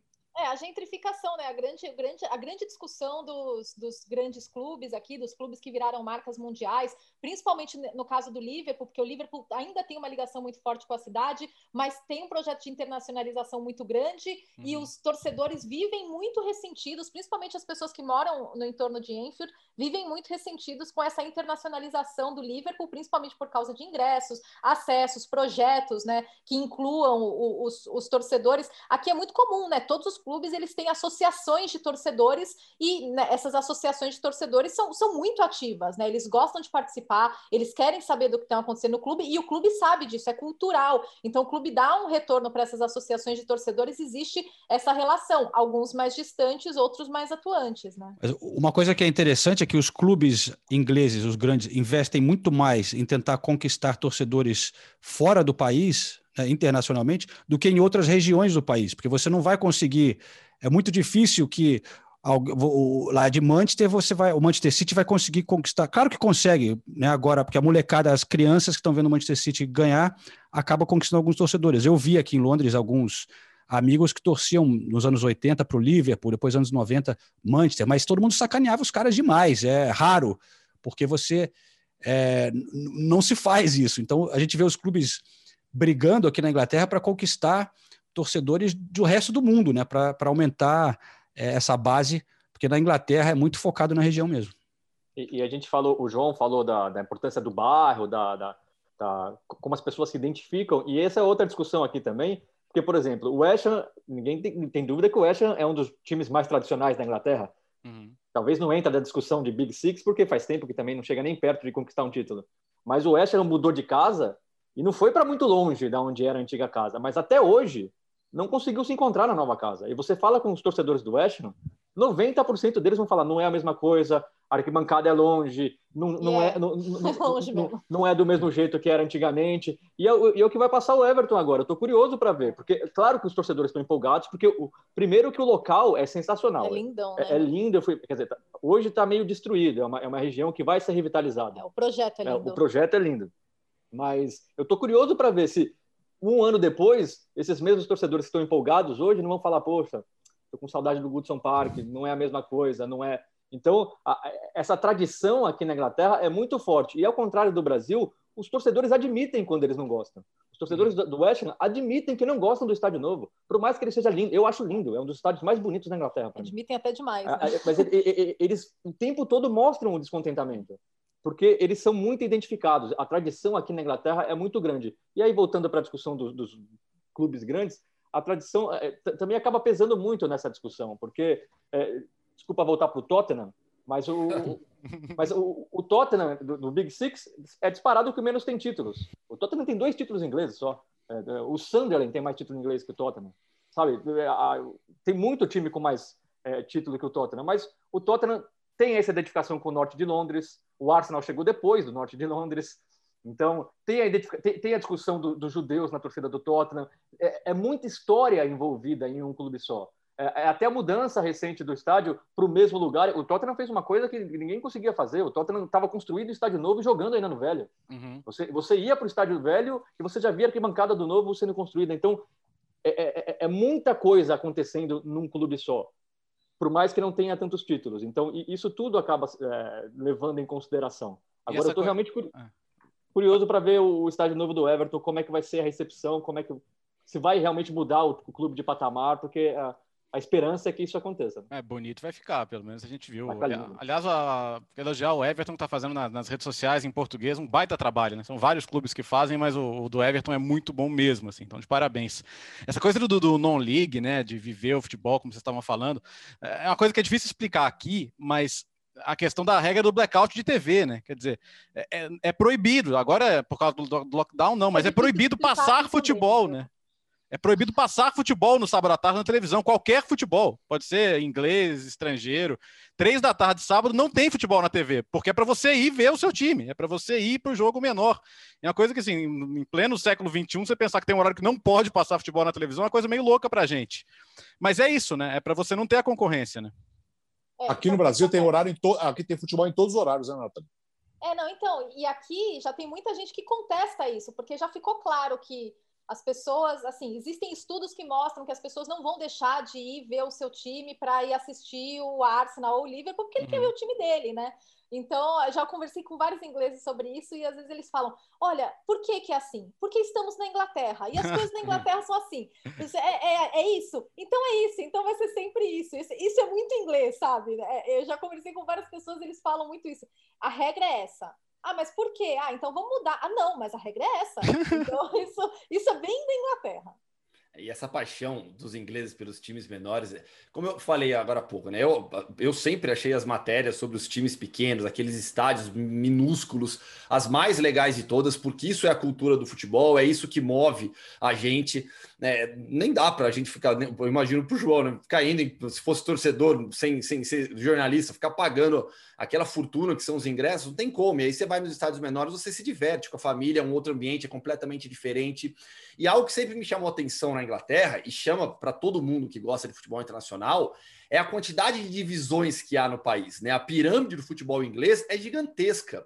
A gentrificação, né? A grande, grande, a grande discussão dos, dos grandes clubes aqui, dos clubes que viraram marcas mundiais, principalmente no caso do Liverpool, porque o Liverpool ainda tem uma ligação muito forte com a cidade, mas tem um projeto de internacionalização muito grande uhum. e os torcedores vivem muito ressentidos, principalmente as pessoas que moram no entorno de Enfield, vivem muito ressentidos com essa internacionalização do Liverpool, principalmente por causa de ingressos, acessos, projetos, né, que incluam os, os torcedores. Aqui é muito comum, né? Todos os clubes eles têm associações de torcedores e né, essas associações de torcedores são, são muito ativas, né? Eles gostam de participar, eles querem saber do que está acontecendo no clube e o clube sabe disso, é cultural. Então o clube dá um retorno para essas associações de torcedores, existe essa relação, alguns mais distantes, outros mais atuantes, né?
Uma coisa que é interessante é que os clubes ingleses, os grandes, investem muito mais em tentar conquistar torcedores fora do país internacionalmente do que em outras regiões do país, porque você não vai conseguir. É muito difícil que lá de Manchester você vai, o Manchester City vai conseguir conquistar. Claro que consegue, né? Agora, porque a molecada, as crianças que estão vendo o Manchester City ganhar, acaba conquistando alguns torcedores. Eu vi aqui em Londres alguns amigos que torciam nos anos 80 para o Liverpool, depois anos 90 Manchester, mas todo mundo sacaneava os caras demais. É raro, porque você é, não se faz isso. Então a gente vê os clubes brigando aqui na Inglaterra para conquistar torcedores do resto do mundo, né? Para aumentar é, essa base, porque na Inglaterra é muito focado na região mesmo.
E, e a gente falou, o João falou da, da importância do bairro, da, da, da, como as pessoas se identificam, e essa é outra discussão aqui também, porque, por exemplo, o West Ham, ninguém tem, tem, dúvida que o West Ham é um dos times mais tradicionais da Inglaterra. Uhum. Talvez não entra da discussão de Big Six, porque faz tempo que também não chega nem perto de conquistar um título. Mas o West Ham mudou de casa e não foi para muito longe da onde era a antiga casa. Mas até hoje não conseguiu se encontrar na nova casa. E você fala com os torcedores do West Ham, 90% deles vão falar não é a mesma coisa, a arquibancada é longe, não, não, yeah. é, não, não, [LAUGHS] é longe não, não, é do mesmo jeito que era antigamente. E é, e é o que vai passar o Everton agora. Eu estou curioso para ver, porque claro que os torcedores estão empolgados, porque o, primeiro que o local é sensacional. É
lindão,
é,
né? É,
é lindo. Eu fui, quer dizer, tá, hoje está meio destruído, é uma, é uma região que vai ser revitalizada.
É, o projeto é lindo.
o projeto é lindo. Mas eu estou curioso para ver se um ano depois, esses mesmos torcedores que estão empolgados hoje não vão falar, poxa, estou com saudade do Goodson Park, não é a mesma coisa, não é então, a, essa tradição aqui na Inglaterra é muito forte. E ao contrário do Brasil, os torcedores admitem quando eles não gostam. Os torcedores do West Ham admitem que não gostam do estádio novo, por mais que ele seja lindo. Eu acho lindo, é um dos estádios mais bonitos da Inglaterra.
Admitem até demais. Né?
Mas eles o tempo todo mostram o descontentamento, porque eles são muito identificados. A tradição aqui na Inglaterra é muito grande. E aí, voltando para a discussão dos, dos clubes grandes, a tradição é, também acaba pesando muito nessa discussão, porque é, desculpa voltar para o Tottenham, mas o, [LAUGHS] mas o, o Tottenham do, do, Big Six é disparado que menos tem títulos. O Tottenham tem dois títulos ingleses só. É, é o Sunderland tem mais título inglês que o Tottenham. Sabe? É, tem muito time com mais é, título que o Tottenham, mas o Tottenham tem essa identificação com o norte de Londres. O Arsenal chegou depois do norte de Londres. Então, tem a, tem, tem a discussão do, dos judeus na torcida do Tottenham. É, é muita história envolvida em um clube só. É, é, até a mudança recente do estádio para o mesmo lugar. O Tottenham fez uma coisa que ninguém conseguia fazer. O Tottenham estava construindo o estádio novo e jogando ainda no velho. Uhum. Você, você ia para o estádio velho e você já via a arquibancada do novo sendo construída. Então, é, é, é, é, muita coisa acontecendo num clube só, por mais que não tenha tantos títulos. Então, isso tudo acaba é, levando em consideração. Agora, eu estou realmente curioso para ver o estádio novo do Everton, como é que vai ser a recepção, como é que se vai realmente mudar o, o clube de patamar, porque a esperança é que isso aconteça.
É, bonito vai ficar, pelo menos a gente viu. Aliás, a, elogiar o Everton que está fazendo na, nas redes sociais em português um baita trabalho, né? São vários clubes que fazem, mas o, o do Everton é muito bom mesmo, assim. Então, de parabéns. Essa coisa do, do non-league, né? De viver o futebol, como vocês estavam falando, é uma coisa que é difícil explicar aqui, mas a questão da regra do blackout de TV, né? Quer dizer, é, é, é proibido, agora é por causa do, do lockdown, não, mas é, é proibido passar futebol, né? É proibido passar futebol no sábado à tarde na televisão, qualquer futebol. Pode ser inglês, estrangeiro. Três da tarde, sábado, não tem futebol na TV, porque é para você ir ver o seu time, é para você ir para o jogo menor. É uma coisa que, assim, em pleno século XXI, você pensar que tem um horário que não pode passar futebol na televisão é uma coisa meio louca para a gente. Mas é isso, né? É para você não ter a concorrência, né?
É, aqui no Brasil tem horário em to... aqui tem futebol em todos os horários, né, Nathalie?
É, não, então, e aqui já tem muita gente que contesta isso, porque já ficou claro que as pessoas, assim, existem estudos que mostram que as pessoas não vão deixar de ir ver o seu time para ir assistir o Arsenal ou o Liverpool, porque ele uhum. quer ver o time dele, né? Então, já conversei com vários ingleses sobre isso e às vezes eles falam: olha, por que, que é assim? Porque estamos na Inglaterra e as [LAUGHS] coisas na Inglaterra são assim. É, é, é, isso? Então é isso, então vai ser sempre isso. Isso, isso é muito inglês, sabe? É, eu já conversei com várias pessoas, eles falam muito isso. A regra é essa. Ah, mas por quê? Ah, então vamos mudar. Ah, não, mas a regra é essa. [LAUGHS] Então, isso, isso é bem da Inglaterra.
E essa paixão dos ingleses pelos times menores, como eu falei agora há pouco, né? Eu, eu sempre achei as matérias sobre os times pequenos, aqueles estádios minúsculos, as mais legais de todas, porque isso é a cultura do futebol, é isso que move a gente. Né? Nem dá para a gente ficar, eu imagino para o João, né? ficar indo, se fosse torcedor, sem, sem ser jornalista, ficar pagando aquela fortuna que são os ingressos, não tem como. E aí você vai nos estádios menores, você se diverte com a família, é um outro ambiente, é completamente diferente. E algo que sempre me chamou atenção na Inglaterra e chama para todo mundo que gosta de futebol internacional é a quantidade de divisões que há no país. Né? A pirâmide do futebol inglês é gigantesca.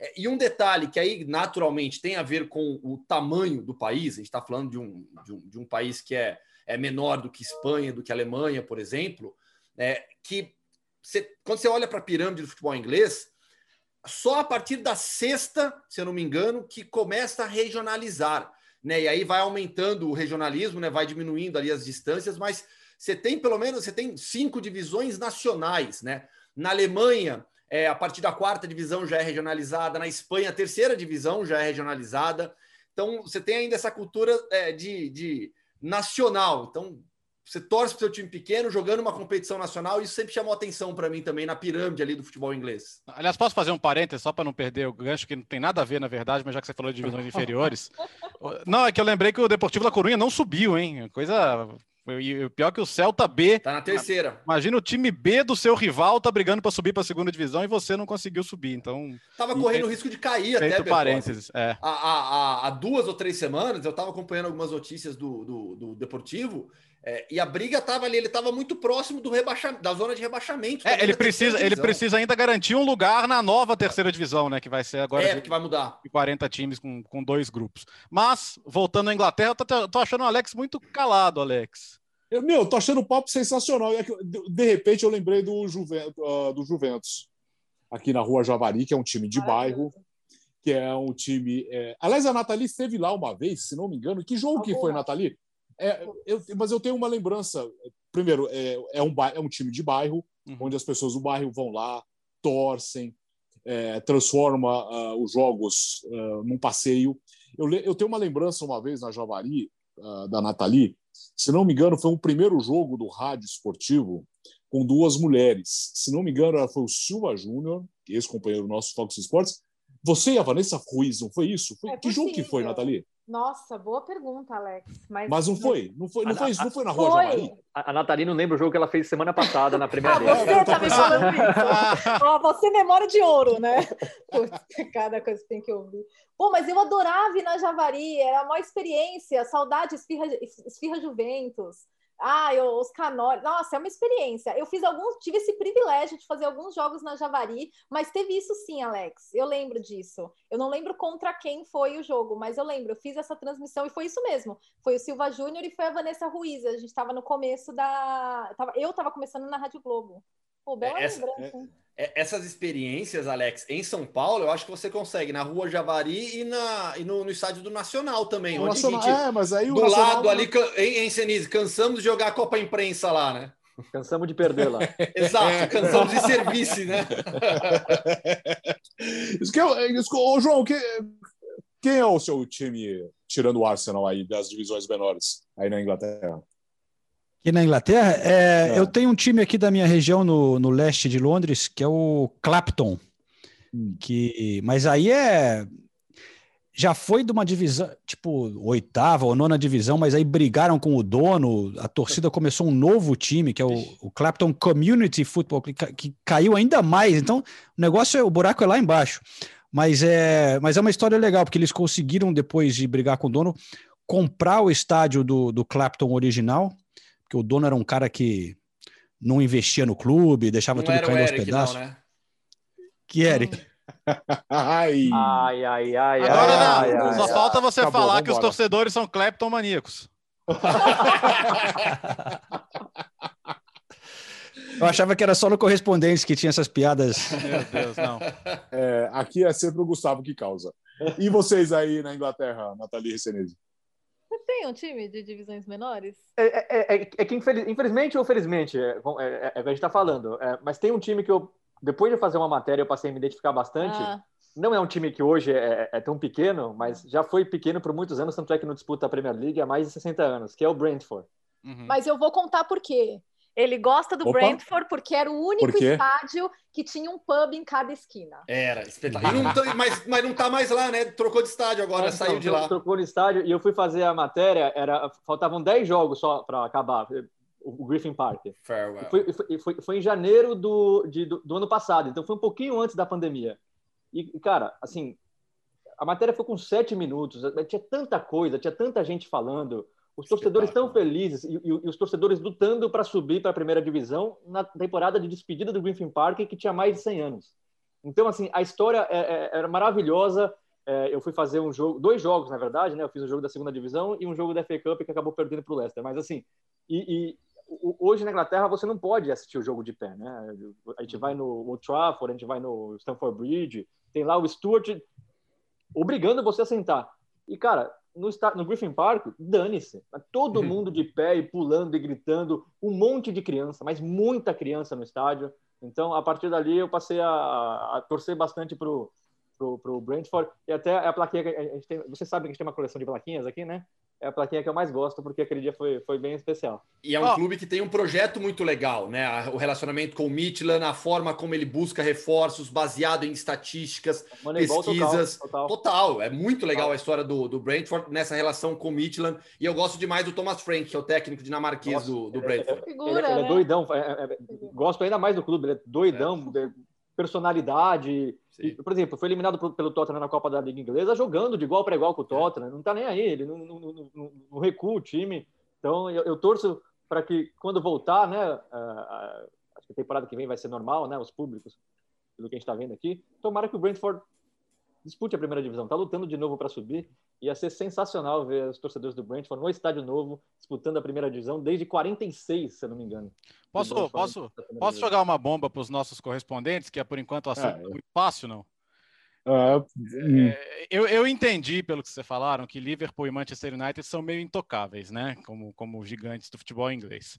É, e um detalhe que aí naturalmente tem a ver com o tamanho do país, a gente está falando de um, de um, de um país que é é menor do que Espanha, do que Alemanha, por exemplo, é, que você, quando você olha para a pirâmide do futebol inglês, só a partir da sexta, se eu não me engano, que começa a regionalizar. Né? E aí vai aumentando o regionalismo, né? vai diminuindo ali as distâncias, mas você tem pelo menos você tem cinco divisões nacionais. Né? Na Alemanha, é, a partir da quarta divisão já é regionalizada, na Espanha, a terceira divisão já é regionalizada. Então, você tem ainda essa cultura é, de, de nacional. Então, você torce para o seu time pequeno jogando uma competição nacional, isso sempre chamou atenção para mim também na pirâmide ali do futebol inglês.
Aliás, posso fazer um parênteses só para não perder o gancho, que não tem nada a ver, na verdade, mas já que você falou de divisões [LAUGHS] inferiores. não, é que eu lembrei que o Deportivo da Corunha não subiu, hein? Coisa. E o pior que o Celta B.
Tá na terceira.
Imagina o time B do seu rival tá brigando para subir para a segunda divisão e você não conseguiu subir. Então.
Tava correndo o risco de cair
Feito
até,
parênteses. É.
Há, há, há, duas ou três semanas eu estava acompanhando algumas notícias do, do, do Deportivo é, e a briga estava ali, ele estava muito próximo do rebaixamento, da zona de rebaixamento.
É, ele precisa, ele precisa ainda garantir um lugar na nova terceira divisão, né? Que vai ser agora.
É, que vai mudar.
40 times com, com dois grupos. Mas, voltando à Inglaterra, eu tô, tô achando o Alex muito calado, Alex.
Eu, meu, tô achando o papo sensacional. É de repente eu lembrei do, Juventus, uh, do Juventus, aqui na rua Javari, que é um time de bairro, que é um time. É... Aliás, a Nathalie esteve lá uma vez, se não me engano. Que jogo que foi, Nathalie? É, eu, mas eu tenho uma lembrança. Primeiro, é, é, um, é um time de bairro, uhum. onde as pessoas do bairro vão lá, torcem, é, transforma uh, os jogos uh, num passeio. Eu, eu tenho uma lembrança uma vez na Javari, uh, da Nathalie, se não me engano, foi o primeiro jogo do rádio esportivo com duas mulheres. Se não me engano, foi o Silva Júnior, ex-companheiro nosso Fox Sports. Você e a Vanessa Ruiz, não foi isso? Foi... É que jogo que foi, Nathalie?
Nossa, boa pergunta, Alex. Mas,
mas não foi? Não foi, não foi, não foi na Rua foi. Javari?
A, a Nathalie não lembra o jogo que ela fez semana passada na primeira
ah, Você tá me falando isso. [LAUGHS] oh, você é memória de ouro, né? cada coisa que tem que ouvir. Pô, mas eu adorava ir na Javari, era uma experiência, saudade, esfirra, esfirra Juventus. Ah, eu, os canores. Nossa, é uma experiência. Eu fiz alguns, tive esse privilégio de fazer alguns jogos na Javari, mas teve isso sim, Alex. Eu lembro disso. Eu não lembro contra quem foi o jogo, mas eu lembro. Eu fiz essa transmissão e foi isso mesmo. Foi o Silva Júnior e foi a Vanessa Ruiz. A gente estava no começo da. Eu estava começando na Rádio Globo. Pô, bela
essa, lembrança. É, essas experiências, Alex, em São Paulo, eu acho que você consegue na Rua Javari e, na, e no, no estádio do Nacional também. O onde Nacional, gente, é, mas aí o do Nacional... lado ali, em, em Senise, cansamos de jogar a Copa Imprensa lá, né?
Cansamos de perder lá. [LAUGHS]
Exato, cansamos de serviço, né? [LAUGHS]
isso que eu, isso, ô, João, que, quem é o seu time, tirando o Arsenal aí, das divisões menores, aí na Inglaterra?
Aqui na Inglaterra, é, é. eu tenho um time aqui da minha região no, no leste de Londres, que é o Clapton. Hum. Que, mas aí é. Já foi de uma divisão, tipo, oitava ou nona divisão, mas aí brigaram com o dono, a torcida começou um novo time, que é o, o Clapton Community Football, que, que caiu ainda mais. Então, o negócio, é, o buraco é lá embaixo. Mas é, mas é uma história legal, porque eles conseguiram, depois de brigar com o dono, comprar o estádio do, do Clapton original, porque o dono era um cara que não investia no clube, deixava não tudo caindo aos pedaços. Não, né? Que Eric?
ai. ai, ai, ai,
Agora ai, não, ai, só ai, falta você Acabou, falar que os torcedores são cleptomaníacos.
Eu achava que era só no correspondente que tinha essas piadas. Meu Deus,
não. É, aqui é sempre o Gustavo que causa. E vocês aí na Inglaterra, Nathalie Recenese?
Você tem um time de divisões menores?
É, é, é, é que, infelizmente ou felizmente, é, é, é, a gente está falando, mas tem um time que eu, depois de fazer uma matéria, eu passei a me identificar bastante. Ah. Não é um time que hoje é, tão pequeno, mas já foi pequeno por muitos anos, tanto é que não disputa a Premier League há mais de 60 anos, que é o Brentford.
Uhum. Mas eu vou contar por quê. Ele gosta do Opa. Brentford porque era o único estádio que tinha um pub em cada esquina.
Era, espetacular. Tá, mas, mas não tá mais lá, né? Trocou de estádio agora, é, saiu de lá.
Trocou de estádio e eu fui fazer a matéria, era, faltavam 10 jogos só para acabar o Griffin Park. Foi, foi, foi, foi, em janeiro do, de, do, do, ano passado, então foi um pouquinho antes da pandemia. E, cara, assim, a matéria foi com sete minutos, tinha tanta coisa, tinha tanta gente falando. Os torcedores estão felizes e, e, e, os torcedores lutando para subir para a primeira divisão na temporada de despedida do Griffin Park, que tinha mais de 100 anos. Então, assim, a história é, é, era maravilhosa. é, eu fui fazer um jogo, dois jogos, na verdade, né? Eu fiz um jogo da segunda divisão e um jogo da FA Cup que acabou perdendo para o Leicester. Mas assim, e, e, hoje na Inglaterra você não pode assistir o jogo de pé, né? A gente vai no Old Trafford, a gente vai no Stamford Bridge, tem lá o Stuart obrigando você a sentar. E cara, no, no Griffin Park, dane-se. Todo uhum. mundo de pé e pulando e gritando, um monte de criança, mas muita criança no estádio. Então, a partir dali, eu passei a, a torcer bastante pro pro, pro Brentford. E até a plaquinha que a gente tem. Você sabe que a gente tem uma coleção de plaquinhas aqui, né? É a plaquinha que eu mais gosto, porque aquele dia foi, foi bem especial.
E é um oh. clube que tem um projeto muito legal, né? O relacionamento com o Midland, a forma como ele busca reforços baseado em estatísticas, Moneyball pesquisas. Total, total. total, É muito legal total. a história do, do Brentford nessa relação com o Midland. E eu gosto demais do Thomas Frank, que é o técnico dinamarquês Nossa, do, do Brentford.
É, é, ele, ele é né? doidão. É, é, gosto ainda mais do clube, ele é doidão. É personalidade. E, por exemplo, foi eliminado pelo Tottenham na Copa da Liga Inglesa jogando de igual para igual com o Tottenham. Não tá nem aí, ele não, não, não, não recua o time. Então, eu, eu torço para que quando voltar, né? Uh, acho que a temporada que vem vai ser normal, né? Os públicos, pelo que a gente está vendo aqui. Tomara que o Brentford dispute a primeira divisão. Está lutando de novo para subir. Ia ser sensacional ver os torcedores do Brentford no estádio novo, disputando a primeira divisão desde 46, se eu não me engano.
Posso, posso, posso jogar uma bomba para os nossos correspondentes, que é por enquanto o assunto é, muito fácil, não? É, hum. é, eu, eu entendi, pelo que vocês falaram, que Liverpool e Manchester United são meio intocáveis, né? Como, como gigantes do futebol inglês.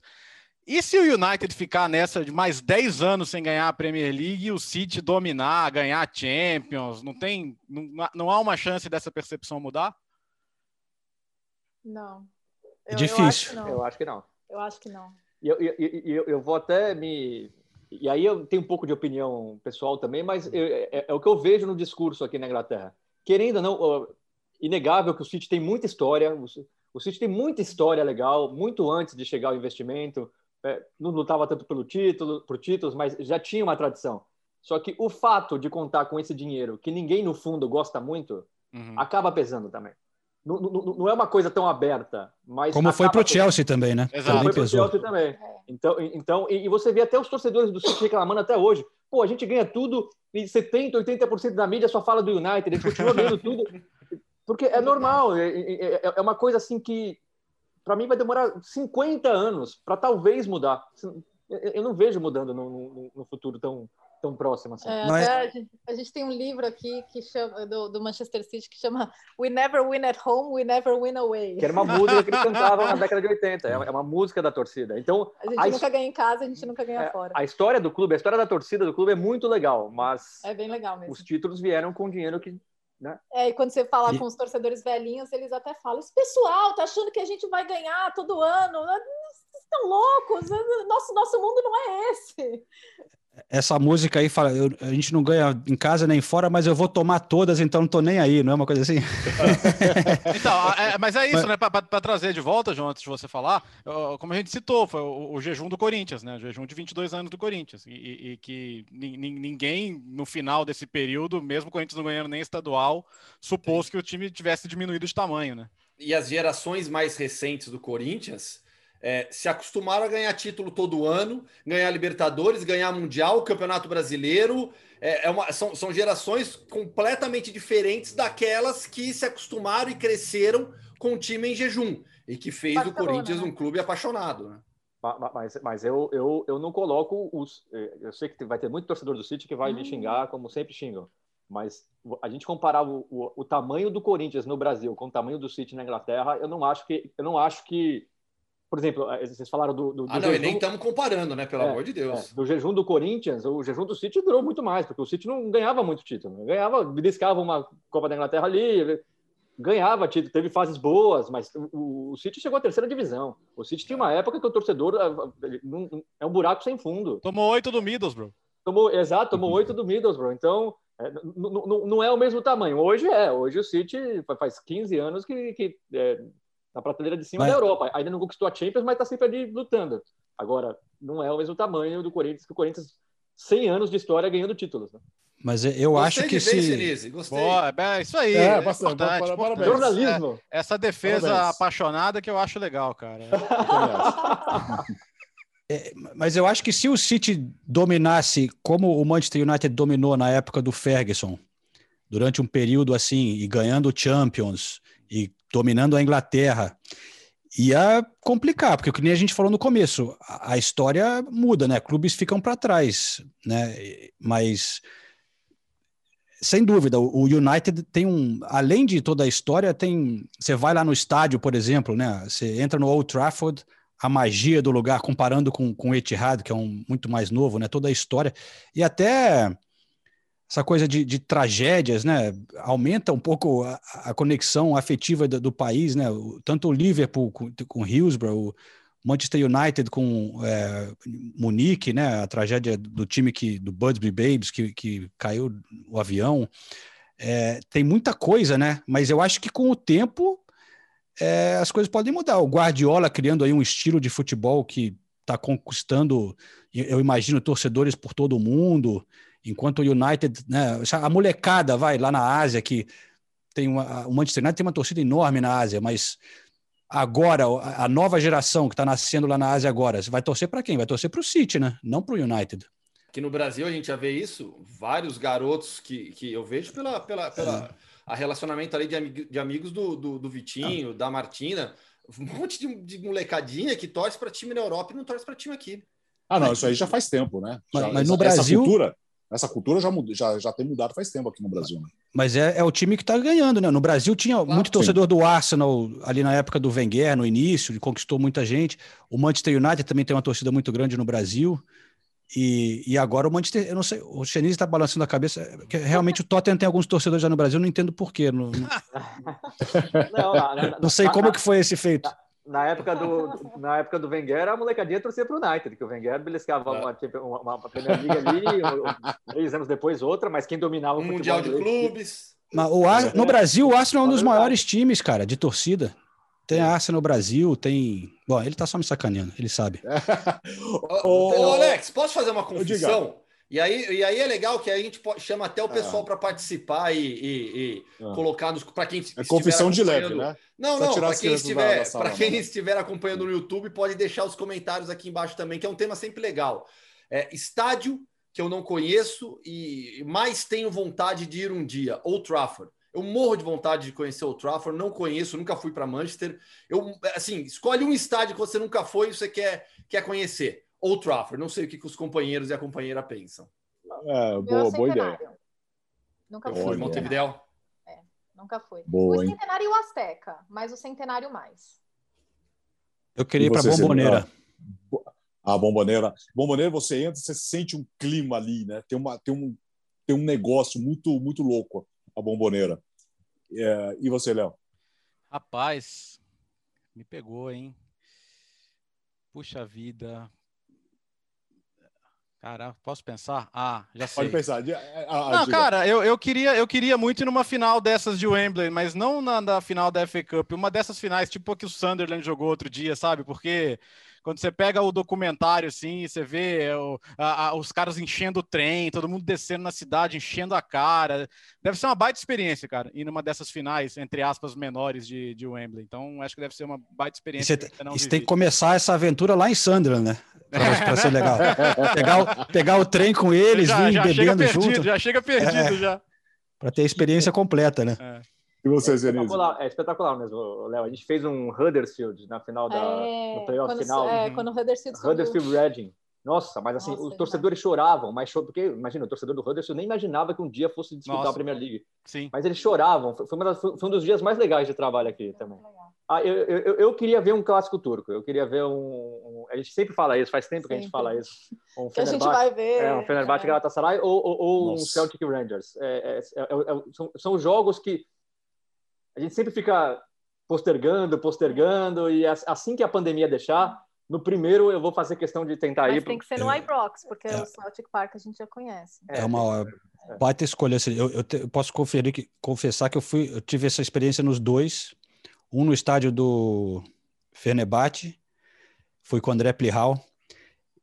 E se o United ficar nessa de mais 10 anos sem ganhar a Premier League e o City dominar, ganhar a Champions, não tem, não, não há uma chance dessa percepção mudar?
Não.
É difícil.
Eu acho que não.
Eu acho que não.
E eu, eu, eu, eu, vou até me. E aí eu tenho um pouco de opinião pessoal também, mas eu, é, é, o que eu vejo no discurso aqui na Inglaterra. Querendo ou não, inegável que o City tem muita história, o City tem muita história legal, muito antes de chegar ao investimento é, não lutava tanto pelo título, por títulos, mas já tinha uma tradição. Só que o fato de contar com esse dinheiro, que ninguém no fundo gosta muito, uhum. acaba pesando também. Não, não, não, é uma coisa tão aberta, mas
como foi para o Chelsea também, né?
Exato. Foi para o Chelsea também. Então, então e, e, você vê até os torcedores do City reclamando até hoje. Pô, a gente ganha tudo e 70, 80% da mídia só fala do United, eles continuam ganhando tudo, [LAUGHS] porque é normal. É, é, é, é uma coisa assim que para mim vai demorar 50 anos para talvez mudar. Eu não vejo mudando no, no, no futuro tão, tão próximo assim.
É, é... A, gente, a, gente, tem um livro aqui que chama, do, do, Manchester City que chama We Never Win at Home, We Never Win Away.
Que era uma música que eles cantavam na década de 80. É, é uma música da torcida. Então
a gente a nunca ganha em casa, a gente nunca ganha é, fora.
A história do clube, a história da torcida do clube é muito legal, mas
é bem legal mesmo.
Os títulos vieram com dinheiro que né?
É, e quando você fala e... com os torcedores velhinhos, eles até falam: esse pessoal tá achando que a gente vai ganhar todo ano. Vocês estão loucos, nosso, nosso mundo não é esse.
Essa música aí fala, eu, a gente não ganha em casa nem fora, mas eu vou tomar todas, então não tô nem aí, não é uma coisa assim? [LAUGHS]
então, é, mas é isso, mas... né? Para trazer de volta, João, antes de você falar, como a gente citou, foi o, o, jejum do Corinthians, né? O jejum de 22 anos do Corinthians. E, e, e que ninguém, no final desse período, mesmo o Corinthians não ganhando nem estadual, supôs Sim. que o time tivesse diminuído de tamanho, né?
E as gerações mais recentes do Corinthians é, se acostumaram a ganhar título todo ano, ganhar Libertadores, ganhar Mundial, Campeonato Brasileiro. É, é uma, são, são gerações completamente diferentes daquelas que se acostumaram e cresceram com o time em jejum e que fez Barcelona, o Corinthians né? um clube apaixonado. Né?
Mas, mas eu, eu, eu não coloco os. É, eu sei que vai ter muito torcedor do City que vai me uhum. xingar, como sempre xingam. Mas a gente comparar o, o, o, tamanho do Corinthians no Brasil com o tamanho do City na Inglaterra, eu não acho que eu não acho que por exemplo, eh, vocês falaram do. do, do
ah, não, jejum, nem estamos comparando, né? Pelo é, amor de Deus.
É, do jejum do Corinthians, o jejum do City durou muito mais, porque o City não ganhava muito título. Ganhava, beliscava uma Copa da Inglaterra ali, ganhava título, teve fases boas, mas o, o City chegou à terceira divisão. O City tinha uma época que o torcedor eh, é um buraco sem fundo.
Tomou oito do Middlesbrough.
Tomou, exato, tomou oito do Middlesbrough. Então, é, não é o mesmo tamanho. Hoje é. Hoje o City faz 15 anos que, que é, na prateleira de cima mas... da Europa. Ainda não conquistou a Champions, mas está sempre ali lutando. Agora, não é o mesmo tamanho do Corinthians, que o Corinthians, 100 anos de história ganhando títulos. Né?
Mas eu Gostei acho que se.
Sinise. Gostei. Boa, é isso aí. É, é bastante, importante,
importante. Jornalismo.
É, essa defesa parabéns. apaixonada que eu acho legal, cara. [LAUGHS]
É, mas eu acho que se o City dominasse como o Manchester United dominou na época do Ferguson, durante um período assim e ganhando Champions e dominando a Inglaterra, ia complicar, porque que nem a gente falou no começo, a, a história muda, né? Clubes ficam para trás, né? Mas sem dúvida, o United tem um, além de toda a história, tem, você vai lá no estádio, por exemplo, né? Você entra no Old Trafford, a magia do lugar, comparando com, com o Etihad, que é um muito mais novo, né? Toda a história e até essa coisa de, de tragédias, né? Aumenta um pouco a, a conexão afetiva do, do, país, né? Tanto o Liverpool com, com Hillsborough, o Manchester United com é, Munique, né? A tragédia do time que do Budsby Babes que, que caiu o avião. É, tem muita coisa, né? Mas eu acho que com o tempo é, as coisas podem mudar. O Guardiola criando aí um estilo de futebol que está conquistando, eu imagino, torcedores por todo o mundo, enquanto o United, né, a molecada vai lá na Ásia, que tem uma, o Manchester United tem uma torcida enorme na Ásia, mas agora, a nova geração que está nascendo lá na Ásia agora, vai torcer para quem? Vai torcer para o City, né? Não para o United.
Aqui no Brasil a gente já vê isso, vários garotos que, que eu vejo pela, pela, pela a relacionamento ali de, amig de amigos do, do, do Vitinho, ah. da Martina, um monte de, de molecadinha que torce para time na Europa e não torce para time aqui.
Ah, não, isso aí já faz tempo, né?
Mas,
já,
mas no Brasil.
Essa cultura, essa cultura já, mudou, já, já tem mudado faz tempo aqui no Brasil. Né?
Mas é, é o time que está ganhando, né? No Brasil tinha claro, muito torcedor sim. do Arsenal ali na época do Wenger, no início, ele conquistou muita gente. O Manchester United também tem uma torcida muito grande no Brasil. E, e agora o Manchester, eu não sei, o Chenise está balançando a cabeça, que realmente o Tottenham tem alguns torcedores já no Brasil, não entendo porquê. Não, não... [LAUGHS] não, não, não sei como que foi esse feito.
Na época do, [LAUGHS] na época do Wenger, a molecadinha torcia para o United, que o Wenger beliscava é. uma, uma, uma Premier League ali, três anos depois outra, mas quem dominava o
Mundial de Clubes.
Mas o Ar... No Brasil, o Arsenal é um dos maiores times, cara, de torcida. Tem a Arsenal no Brasil, tem. Bom, ele tá só me sacaneando, ele sabe. [LAUGHS]
ô, ô, Alex, posso fazer uma confissão? E aí, e aí é legal que a gente chama até o pessoal ah. para participar e, e, e ah. colocar nos para quem
é confissão de leve, né?
Não, não, para quem estiver para quem né? estiver acompanhando no YouTube pode deixar os comentários aqui embaixo também, que é um tema sempre legal. É, estádio que eu não conheço e mais tenho vontade de ir um dia, Old Trafford. Eu morro de vontade de conhecer o Trafford, não conheço, nunca fui para Manchester. Eu, assim, escolhe um estádio que você nunca foi e você quer, quer conhecer. Old Trafford. Não sei o que, que os companheiros e a companheira pensam.
É, boa, boa ideia.
Nunca fui.
Montevideo?
É, nunca fui.
Boa,
o Centenário e o Azteca, mas o Centenário mais.
Eu queria ir para Bomboneira.
A Bomboneira. Bomboneira, você entra, você sente um clima ali, né? Tem, uma, tem, um, tem um negócio muito, muito louco, a Bomboneira. É, e você, Léo?
Rapaz, me pegou, hein? Puxa vida. Cara, posso pensar? Ah, já sei.
Pode pensar.
Ah, não, diga. cara, eu, eu, queria, eu queria muito ir numa final dessas de Wembley, mas não na, na final da FA Cup. Uma dessas finais, tipo a que o Sunderland jogou outro dia, sabe? Porque quando você pega o documentário, assim, você vê o, a, a, os caras enchendo o trem, todo mundo descendo na cidade, enchendo a cara. Deve ser uma baita experiência, cara, ir numa dessas finais, entre aspas, menores de, de Wembley. Então, acho que deve ser uma baita experiência.
E você, você tem que começar essa aventura lá em Sunderland, né? Para ser legal. [LAUGHS] pegar, o, pegar o trem com eles, já, vir já bebendo
perdido,
junto.
Já chega perdido, é, já.
Para ter a experiência completa, né?
É. E você,
é espetacular, é espetacular mesmo, Léo. A gente fez um Huddersfield na final da é, no playoff final.
É, quando o Huddersfield
Huddersfield Reading. Nossa, mas assim, Nossa, os torcedores choravam, mas porque, imagina, o torcedor do Huddersfield nem imaginava que um dia fosse disputar Nossa, a Premier League.
Sim.
Mas eles choravam, foi, das, foi, um dos dias mais legais de trabalho aqui também. Ah, eu, eu, eu, queria ver um clássico turco, eu queria ver um, um, A gente sempre fala isso, faz tempo que a gente fala isso. [LAUGHS]
Um que a gente vai ver.
É, um Fenerbahçe é. Galatasaray ou, ou, ou um Celtic Rangers. É, é, é, é, são, são jogos que a gente sempre fica postergando, postergando, e assim que a pandemia deixar, no primeiro eu vou fazer questão de tentar
Mas
ir.
tem que ser no é, Ibrox, porque é, o Celtic Park a gente já conhece.
É, uma é. baita escolha. Assim, eu, eu, te, eu, posso conferir que, confessar que eu fui, eu tive essa experiência nos dois, um no estádio do Fenerbahçe, fui com o André Plihal,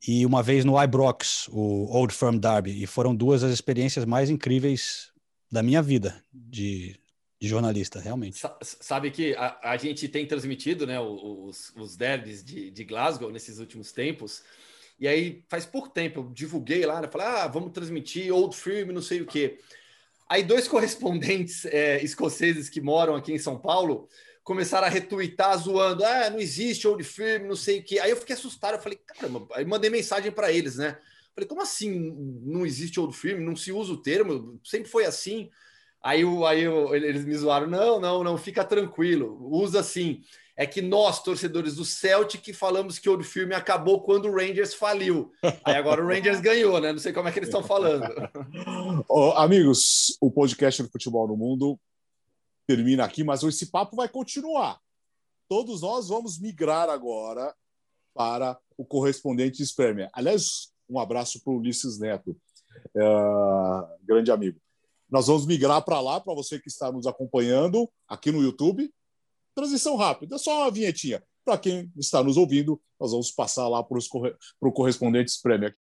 e uma vez no Ibrox, o Old Firm Derby, e foram duas as experiências mais incríveis da minha vida, de de jornalista, realmente.
Sabe que a, a gente tem transmitido né, os, os derbys de, de Glasgow nesses últimos tempos, e aí faz pouco tempo eu divulguei lá, né, falei, ah, vamos transmitir Old Firm, não sei o quê. Aí dois [LAUGHS] correspondentes é, escoceses que moram aqui em São Paulo começaram a retweetar zoando, ah, não existe old firm, não sei o que. Aí eu fiquei assustado, eu falei, caramba, aí mandei mensagem para eles, né? Falei, como assim não existe old firm? Não se usa o termo? Sempre foi assim. Aí, o, aí o, eles me zoaram, não, não, não, fica tranquilo, usa assim. É que nós, torcedores do Celtic, falamos que o filme acabou quando o Rangers faliu. Aí agora o Rangers ganhou, né? Não sei como é que eles estão falando. [LAUGHS]
oh, amigos, o podcast do Futebol no Mundo termina aqui, mas esse papo vai continuar. Todos nós vamos migrar agora para o correspondente Spermia. Aliás, um abraço para o Ulisses Neto, é, grande amigo. Nós vamos migrar para lá, para você que está nos acompanhando aqui no YouTube. Transição rápida, só uma vinhetinha. Para quem está nos ouvindo, nós vamos passar lá para o correspondente Premier.